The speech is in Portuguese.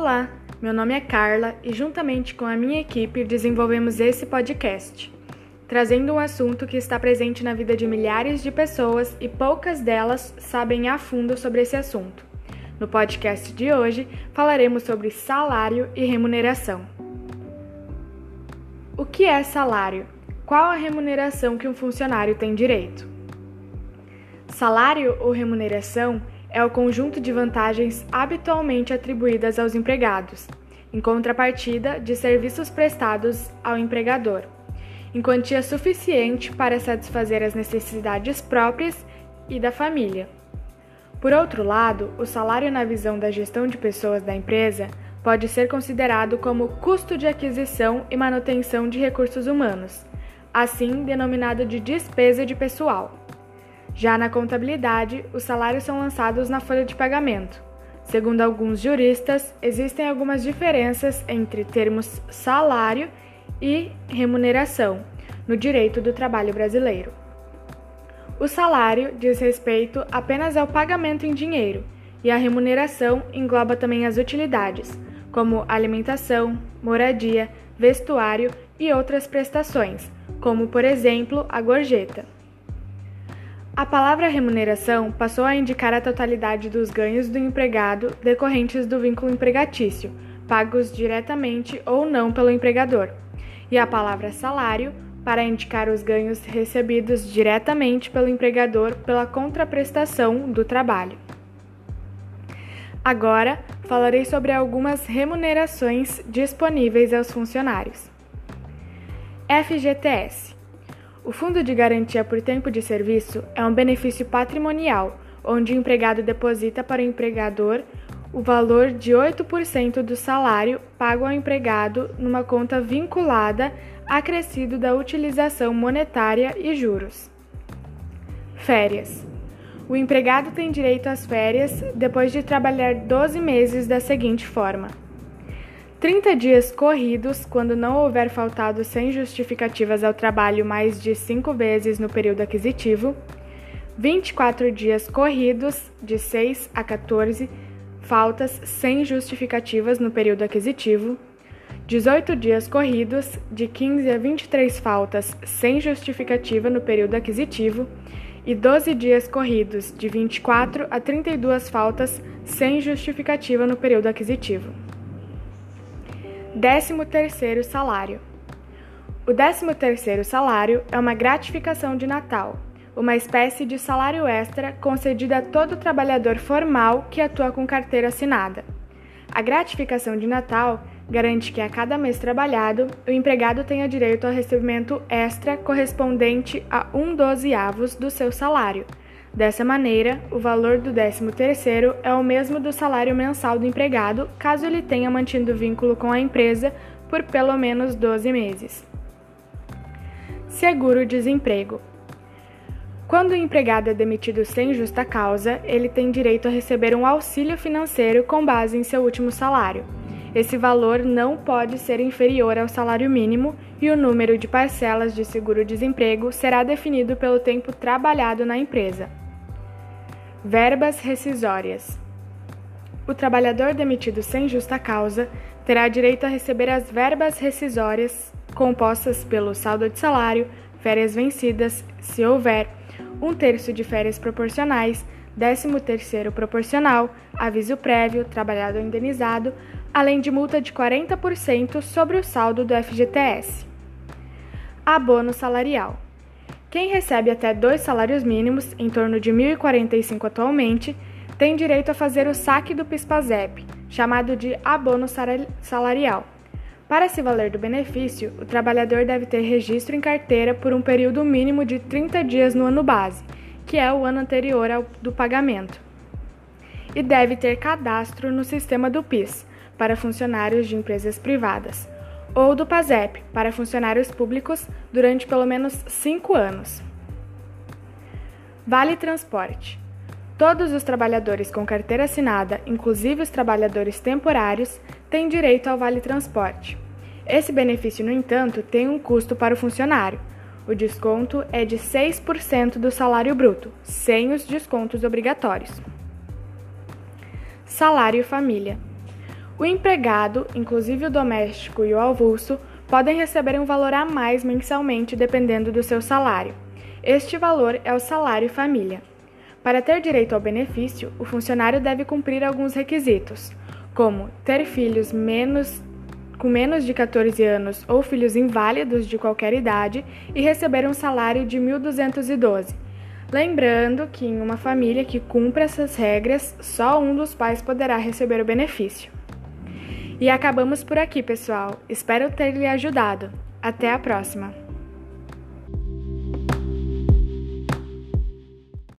Olá, meu nome é Carla e, juntamente com a minha equipe, desenvolvemos esse podcast, trazendo um assunto que está presente na vida de milhares de pessoas e poucas delas sabem a fundo sobre esse assunto. No podcast de hoje, falaremos sobre salário e remuneração. O que é salário? Qual a remuneração que um funcionário tem direito? Salário ou remuneração é o conjunto de vantagens habitualmente atribuídas aos empregados, em contrapartida de serviços prestados ao empregador, em quantia suficiente para satisfazer as necessidades próprias e da família. Por outro lado, o salário na visão da gestão de pessoas da empresa pode ser considerado como custo de aquisição e manutenção de recursos humanos, assim denominado de despesa de pessoal. Já na contabilidade, os salários são lançados na folha de pagamento. Segundo alguns juristas, existem algumas diferenças entre termos salário e remuneração no direito do trabalho brasileiro. O salário diz respeito apenas ao pagamento em dinheiro, e a remuneração engloba também as utilidades, como alimentação, moradia, vestuário e outras prestações, como por exemplo a gorjeta. A palavra remuneração passou a indicar a totalidade dos ganhos do empregado decorrentes do vínculo empregatício, pagos diretamente ou não pelo empregador, e a palavra salário para indicar os ganhos recebidos diretamente pelo empregador pela contraprestação do trabalho. Agora falarei sobre algumas remunerações disponíveis aos funcionários. FGTS o Fundo de Garantia por Tempo de Serviço é um benefício patrimonial, onde o empregado deposita para o empregador o valor de 8% do salário pago ao empregado numa conta vinculada acrescido da utilização monetária e juros. Férias. O empregado tem direito às férias depois de trabalhar 12 meses da seguinte forma: 30 dias corridos quando não houver faltado sem justificativas ao trabalho mais de 5 vezes no período aquisitivo, 24 dias corridos de 6 a 14 faltas sem justificativas no período aquisitivo, 18 dias corridos de 15 a 23 faltas sem justificativa no período aquisitivo e 12 dias corridos de 24 a 32 faltas sem justificativa no período aquisitivo. 13º salário. O 13º salário é uma gratificação de Natal, uma espécie de salário extra concedida a todo trabalhador formal que atua com carteira assinada. A gratificação de Natal garante que a cada mês trabalhado, o empregado tenha direito ao recebimento extra correspondente a um dozeavos do seu salário, Dessa maneira, o valor do 13º é o mesmo do salário mensal do empregado, caso ele tenha mantido vínculo com a empresa por pelo menos 12 meses. Seguro-desemprego. Quando o empregado é demitido sem justa causa, ele tem direito a receber um auxílio financeiro com base em seu último salário. Esse valor não pode ser inferior ao salário mínimo e o número de parcelas de seguro-desemprego será definido pelo tempo trabalhado na empresa. Verbas rescisórias. O trabalhador demitido sem justa causa terá direito a receber as verbas rescisórias compostas pelo saldo de salário, férias vencidas, se houver, um terço de férias proporcionais, décimo terceiro proporcional, aviso prévio, trabalhado ou indenizado, além de multa de 40% sobre o saldo do FGTS. Abono salarial. Quem recebe até dois salários mínimos, em torno de R$ 1.045 atualmente, tem direito a fazer o saque do PISPAZEP, chamado de abono salarial. Para se valer do benefício, o trabalhador deve ter registro em carteira por um período mínimo de 30 dias no ano base, que é o ano anterior ao do pagamento, e deve ter cadastro no sistema do PIS para funcionários de empresas privadas ou do PASEP para funcionários públicos durante pelo menos cinco anos. Vale Transporte. Todos os trabalhadores com carteira assinada, inclusive os trabalhadores temporários, têm direito ao Vale Transporte. Esse benefício, no entanto, tem um custo para o funcionário. O desconto é de 6% do salário bruto, sem os descontos obrigatórios. Salário família. O empregado, inclusive o doméstico e o avulso, podem receber um valor a mais mensalmente dependendo do seu salário. Este valor é o salário família. Para ter direito ao benefício, o funcionário deve cumprir alguns requisitos, como ter filhos menos, com menos de 14 anos ou filhos inválidos de qualquer idade e receber um salário de 1.212. Lembrando que em uma família que cumpra essas regras, só um dos pais poderá receber o benefício. E acabamos por aqui, pessoal. Espero ter lhe ajudado. Até a próxima!